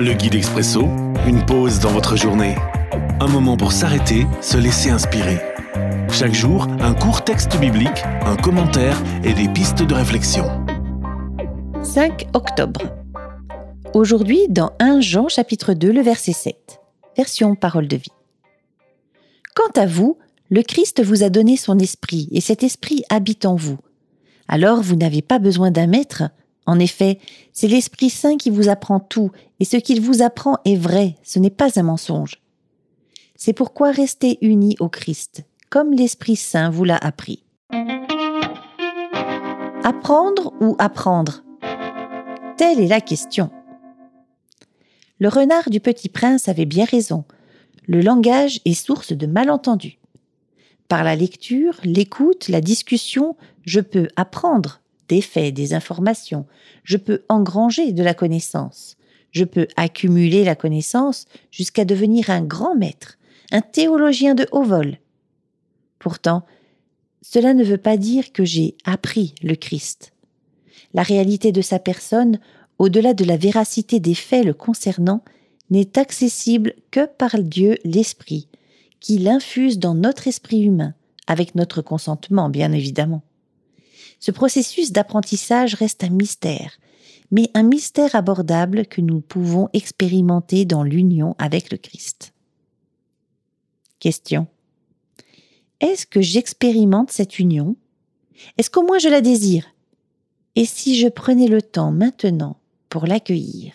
Le guide expresso, une pause dans votre journée. Un moment pour s'arrêter, se laisser inspirer. Chaque jour, un court texte biblique, un commentaire et des pistes de réflexion. 5 octobre. Aujourd'hui, dans 1 Jean chapitre 2, le verset 7. Version parole de vie. Quant à vous, le Christ vous a donné son esprit, et cet esprit habite en vous. Alors vous n'avez pas besoin d'un maître. En effet, c'est l'Esprit Saint qui vous apprend tout, et ce qu'il vous apprend est vrai, ce n'est pas un mensonge. C'est pourquoi restez unis au Christ, comme l'Esprit Saint vous l'a appris. Apprendre ou apprendre? Telle est la question. Le renard du petit prince avait bien raison. Le langage est source de malentendus. Par la lecture, l'écoute, la discussion, je peux apprendre des faits, des informations, je peux engranger de la connaissance, je peux accumuler la connaissance jusqu'à devenir un grand maître, un théologien de haut vol. Pourtant, cela ne veut pas dire que j'ai appris le Christ. La réalité de sa personne, au-delà de la véracité des faits le concernant, n'est accessible que par Dieu l'Esprit, qui l'infuse dans notre esprit humain, avec notre consentement bien évidemment. Ce processus d'apprentissage reste un mystère, mais un mystère abordable que nous pouvons expérimenter dans l'union avec le Christ. Question. Est-ce que j'expérimente cette union? Est-ce qu'au moins je la désire? Et si je prenais le temps maintenant pour l'accueillir?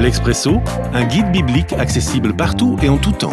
L'Expresso, un guide biblique accessible partout et en tout temps.